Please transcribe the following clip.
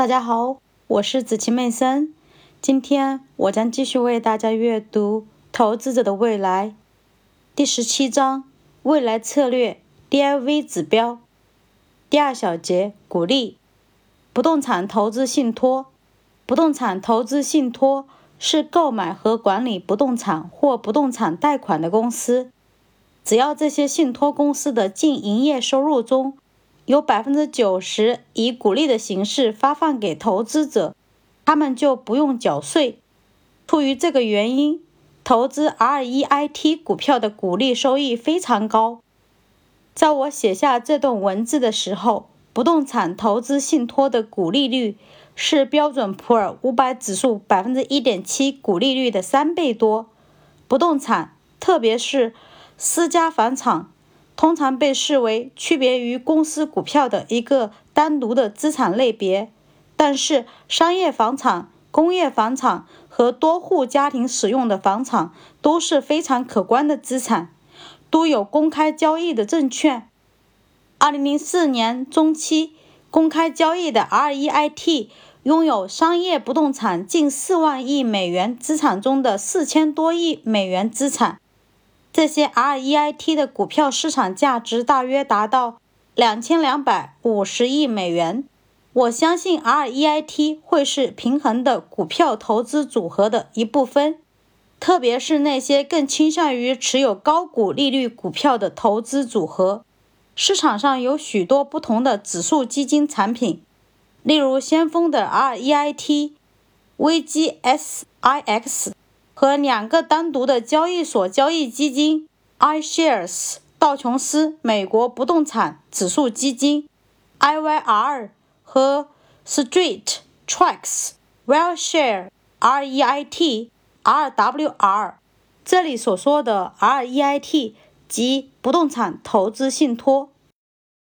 大家好，我是子琪妹森。今天我将继续为大家阅读《投资者的未来》第十七章“未来策略 DIV 指标”第二小节“鼓励不动产投资信托”。不动产投资信托是购买和管理不动产或不动产贷款的公司。只要这些信托公司的净营业收入中，有百分之九十以股利的形式发放给投资者，他们就不用缴税。出于这个原因，投资 REIT 股票的股利收益非常高。在我写下这段文字的时候，不动产投资信托的股利率是标准普尔五百指数百分之一点七股利率的三倍多。不动产，特别是私家房产。通常被视为区别于公司股票的一个单独的资产类别，但是商业房产、工业房产和多户家庭使用的房产都是非常可观的资产，都有公开交易的证券。二零零四年中期公开交易的 REIT 拥有商业不动产近四万亿美元资产中的四千多亿美元资产。这些 REIT 的股票市场价值大约达到两千两百五十亿美元。我相信 REIT 会是平衡的股票投资组合的一部分，特别是那些更倾向于持有高股利率股票的投资组合。市场上有许多不同的指数基金产品，例如先锋的 REIT、VGSIX。和两个单独的交易所交易基金：iShares 道琼斯美国不动产指数基金，IYR 和 Street Tracks WellShare REIT RWR。这里所说的 REIT 即不动产投资信托。